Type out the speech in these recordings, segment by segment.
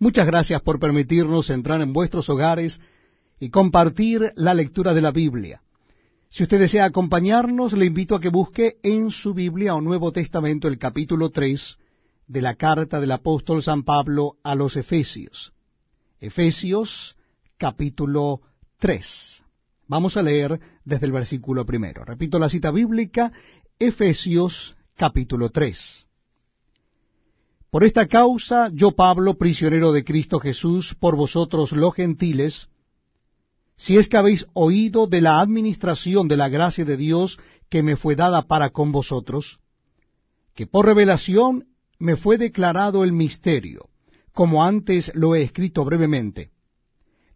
Muchas gracias por permitirnos entrar en vuestros hogares y compartir la lectura de la Biblia. Si usted desea acompañarnos, le invito a que busque en su Biblia o Nuevo Testamento el capítulo 3 de la carta del apóstol San Pablo a los Efesios. Efesios capítulo 3. Vamos a leer desde el versículo primero. Repito la cita bíblica, Efesios capítulo 3. Por esta causa, yo Pablo, prisionero de Cristo Jesús, por vosotros los gentiles, si es que habéis oído de la administración de la gracia de Dios que me fue dada para con vosotros, que por revelación me fue declarado el misterio, como antes lo he escrito brevemente,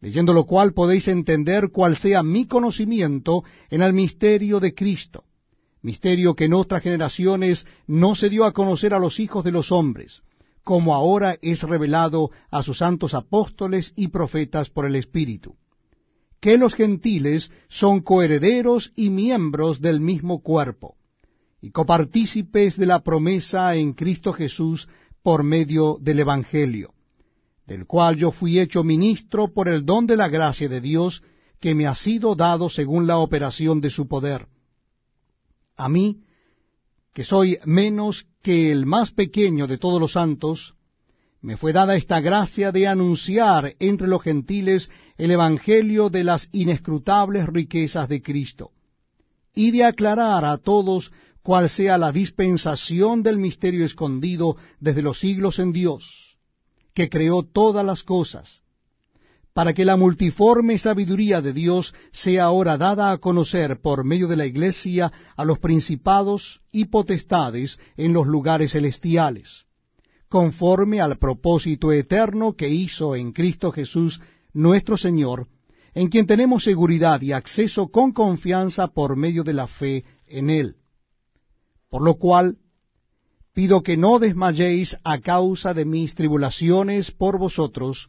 leyendo lo cual podéis entender cuál sea mi conocimiento en el misterio de Cristo, misterio que en otras generaciones no se dio a conocer a los hijos de los hombres, como ahora es revelado a sus santos apóstoles y profetas por el Espíritu, que los gentiles son coherederos y miembros del mismo cuerpo, y copartícipes de la promesa en Cristo Jesús por medio del Evangelio, del cual yo fui hecho ministro por el don de la gracia de Dios que me ha sido dado según la operación de su poder a mí, que soy menos que el más pequeño de todos los santos, me fue dada esta gracia de anunciar entre los gentiles el Evangelio de las inescrutables riquezas de Cristo, y de aclarar a todos cuál sea la dispensación del misterio escondido desde los siglos en Dios, que creó todas las cosas, para que la multiforme sabiduría de Dios sea ahora dada a conocer por medio de la Iglesia a los principados y potestades en los lugares celestiales, conforme al propósito eterno que hizo en Cristo Jesús nuestro Señor, en quien tenemos seguridad y acceso con confianza por medio de la fe en Él. Por lo cual, pido que no desmayéis a causa de mis tribulaciones por vosotros,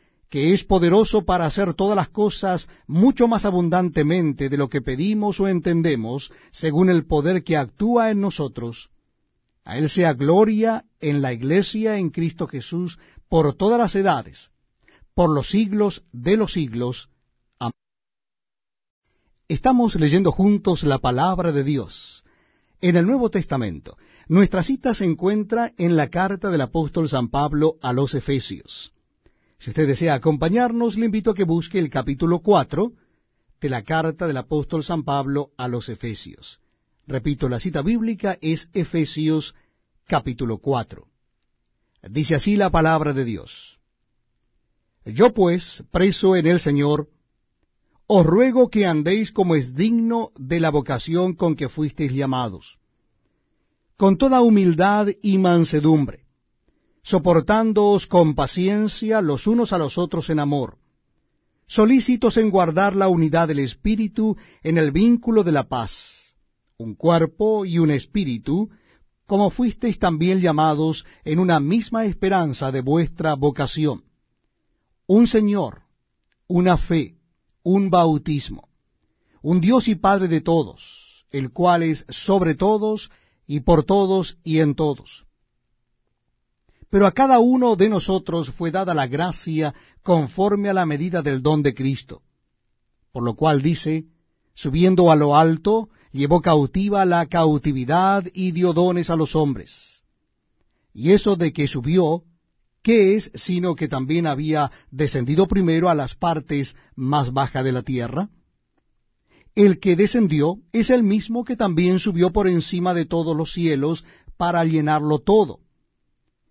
que es poderoso para hacer todas las cosas mucho más abundantemente de lo que pedimos o entendemos, según el poder que actúa en nosotros. A Él sea gloria en la Iglesia en Cristo Jesús por todas las edades, por los siglos de los siglos. Amén. Estamos leyendo juntos la palabra de Dios. En el Nuevo Testamento, nuestra cita se encuentra en la carta del apóstol San Pablo a los Efesios. Si usted desea acompañarnos, le invito a que busque el capítulo 4 de la carta del apóstol San Pablo a los Efesios. Repito, la cita bíblica es Efesios capítulo 4. Dice así la palabra de Dios. Yo pues, preso en el Señor, os ruego que andéis como es digno de la vocación con que fuisteis llamados, con toda humildad y mansedumbre soportándoos con paciencia los unos a los otros en amor, solícitos en guardar la unidad del Espíritu en el vínculo de la paz, un cuerpo y un espíritu, como fuisteis también llamados en una misma esperanza de vuestra vocación, un Señor, una fe, un bautismo, un Dios y Padre de todos, el cual es sobre todos y por todos y en todos pero a cada uno de nosotros fue dada la gracia conforme a la medida del don de Cristo. Por lo cual dice, subiendo a lo alto, llevó cautiva la cautividad y dio dones a los hombres. Y eso de que subió, ¿qué es sino que también había descendido primero a las partes más bajas de la tierra? el que descendió es el mismo que también subió por encima de todos los cielos para llenarlo todo.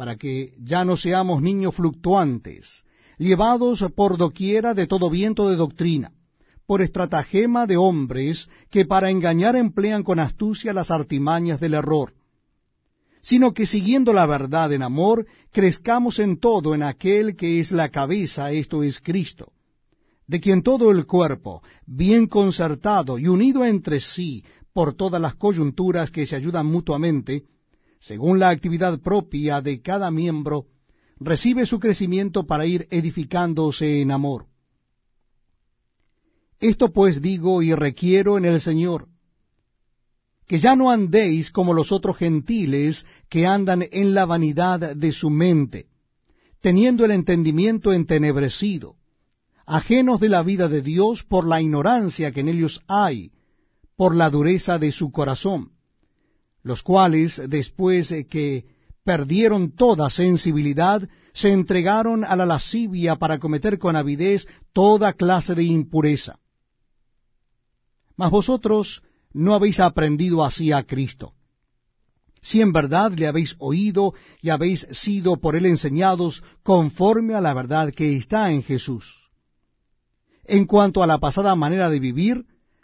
para que ya no seamos niños fluctuantes, llevados por doquiera de todo viento de doctrina, por estratagema de hombres que para engañar emplean con astucia las artimañas del error, sino que siguiendo la verdad en amor, crezcamos en todo en aquel que es la cabeza, esto es Cristo, de quien todo el cuerpo, bien concertado y unido entre sí por todas las coyunturas que se ayudan mutuamente, según la actividad propia de cada miembro, recibe su crecimiento para ir edificándose en amor. Esto pues digo y requiero en el Señor, que ya no andéis como los otros gentiles que andan en la vanidad de su mente, teniendo el entendimiento entenebrecido, ajenos de la vida de Dios por la ignorancia que en ellos hay, por la dureza de su corazón, los cuales, después que perdieron toda sensibilidad, se entregaron a la lascivia para cometer con avidez toda clase de impureza. Mas vosotros no habéis aprendido así a Cristo. Si en verdad le habéis oído y habéis sido por él enseñados conforme a la verdad que está en Jesús. En cuanto a la pasada manera de vivir,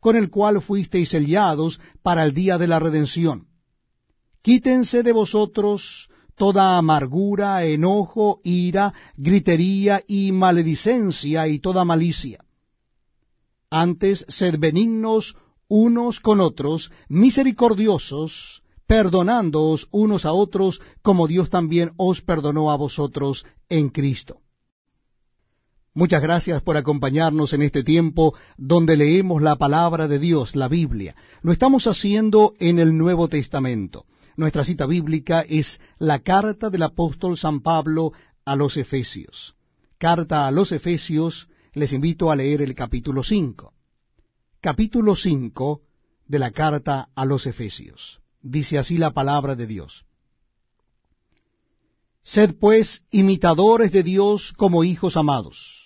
con el cual fuisteis sellados para el día de la redención. Quítense de vosotros toda amargura, enojo, ira, gritería y maledicencia y toda malicia. Antes, sed benignos unos con otros, misericordiosos, perdonándoos unos a otros, como Dios también os perdonó a vosotros en Cristo. Muchas gracias por acompañarnos en este tiempo donde leemos la palabra de Dios, la Biblia. Lo estamos haciendo en el Nuevo Testamento. Nuestra cita bíblica es la carta del apóstol San Pablo a los Efesios. Carta a los Efesios, les invito a leer el capítulo 5. Capítulo 5 de la carta a los Efesios. Dice así la palabra de Dios. Sed pues imitadores de Dios como hijos amados,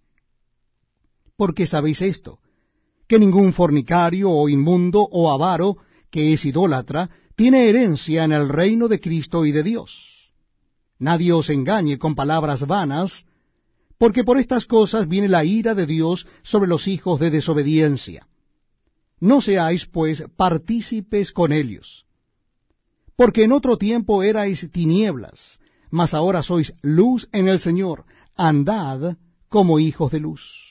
Porque sabéis esto, que ningún fornicario o inmundo o avaro, que es idólatra, tiene herencia en el reino de Cristo y de Dios. Nadie os engañe con palabras vanas, porque por estas cosas viene la ira de Dios sobre los hijos de desobediencia. No seáis, pues, partícipes con ellos. Porque en otro tiempo erais tinieblas, mas ahora sois luz en el Señor, andad como hijos de luz.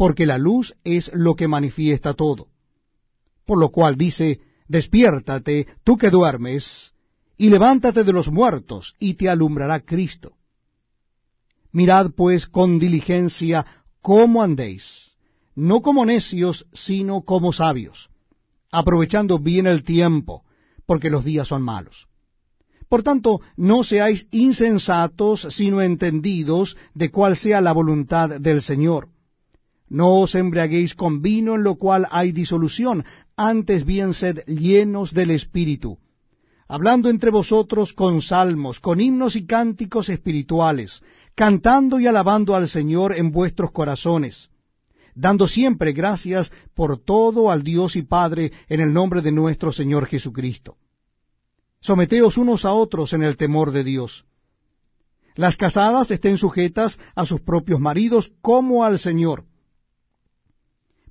porque la luz es lo que manifiesta todo. Por lo cual dice, despiértate, tú que duermes, y levántate de los muertos, y te alumbrará Cristo. Mirad pues con diligencia cómo andéis, no como necios, sino como sabios, aprovechando bien el tiempo, porque los días son malos. Por tanto, no seáis insensatos, sino entendidos de cuál sea la voluntad del Señor no os embriaguéis con vino en lo cual hay disolución, antes bien sed llenos del Espíritu, hablando entre vosotros con salmos, con himnos y cánticos espirituales, cantando y alabando al Señor en vuestros corazones, dando siempre gracias por todo al Dios y Padre en el nombre de nuestro Señor Jesucristo. Someteos unos a otros en el temor de Dios. Las casadas estén sujetas a sus propios maridos como al Señor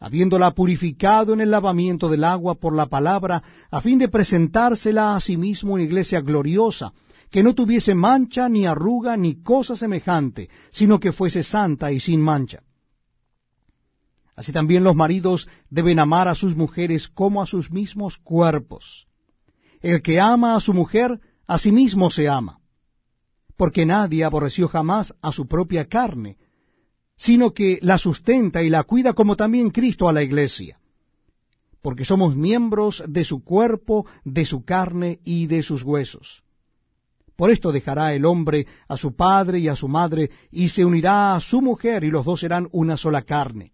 habiéndola purificado en el lavamiento del agua por la palabra, a fin de presentársela a sí mismo una iglesia gloriosa, que no tuviese mancha, ni arruga, ni cosa semejante, sino que fuese santa y sin mancha. Así también los maridos deben amar a sus mujeres como a sus mismos cuerpos. El que ama a su mujer, a sí mismo se ama, porque nadie aborreció jamás a su propia carne, sino que la sustenta y la cuida como también Cristo a la iglesia, porque somos miembros de su cuerpo, de su carne y de sus huesos. Por esto dejará el hombre a su padre y a su madre, y se unirá a su mujer, y los dos serán una sola carne.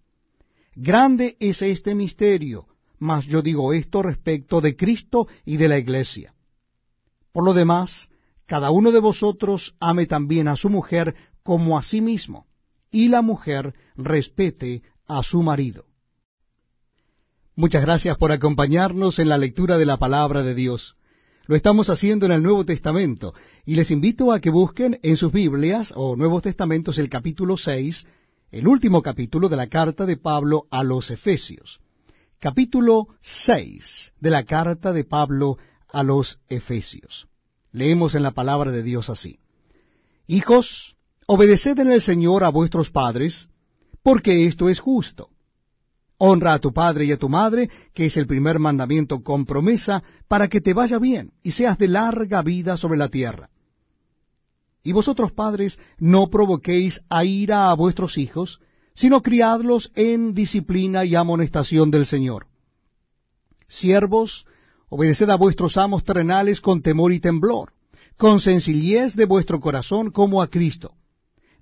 Grande es este misterio, mas yo digo esto respecto de Cristo y de la iglesia. Por lo demás, cada uno de vosotros ame también a su mujer como a sí mismo y la mujer respete a su marido. Muchas gracias por acompañarnos en la lectura de la palabra de Dios. Lo estamos haciendo en el Nuevo Testamento y les invito a que busquen en sus Biblias o Nuevos Testamentos el capítulo 6, el último capítulo de la carta de Pablo a los Efesios. Capítulo 6 de la carta de Pablo a los Efesios. Leemos en la palabra de Dios así. Hijos, Obedeced en el Señor a vuestros padres, porque esto es justo. Honra a tu padre y a tu madre, que es el primer mandamiento con promesa, para que te vaya bien y seas de larga vida sobre la tierra. Y vosotros padres, no provoquéis a ira a vuestros hijos, sino criadlos en disciplina y amonestación del Señor. Siervos, obedeced a vuestros amos terrenales con temor y temblor, con sencillez de vuestro corazón como a Cristo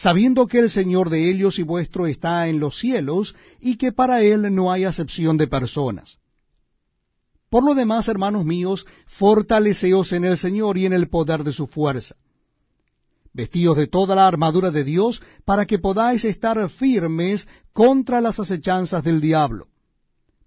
sabiendo que el Señor de ellos y vuestro está en los cielos, y que para él no hay acepción de personas. Por lo demás, hermanos míos, fortaleceos en el Señor y en el poder de su fuerza. Vestíos de toda la armadura de Dios, para que podáis estar firmes contra las acechanzas del diablo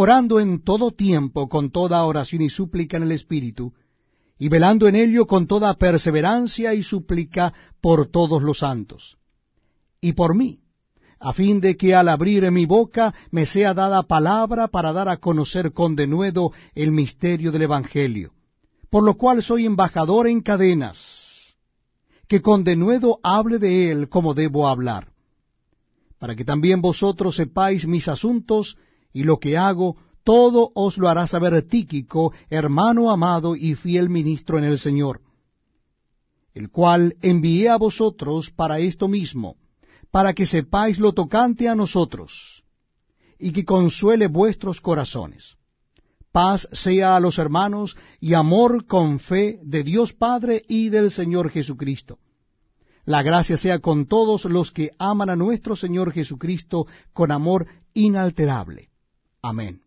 orando en todo tiempo con toda oración y súplica en el Espíritu, y velando en ello con toda perseverancia y súplica por todos los santos. Y por mí, a fin de que al abrir mi boca me sea dada palabra para dar a conocer con denuedo el misterio del Evangelio, por lo cual soy embajador en cadenas, que con denuedo hable de él como debo hablar, para que también vosotros sepáis mis asuntos y lo que hago, todo os lo hará saber Tíquico, hermano amado y fiel ministro en el Señor, el cual envié a vosotros para esto mismo, para que sepáis lo tocante a nosotros, y que consuele vuestros corazones. Paz sea a los hermanos y amor con fe de Dios Padre y del Señor Jesucristo. La gracia sea con todos los que aman a nuestro Señor Jesucristo con amor inalterable. Amén.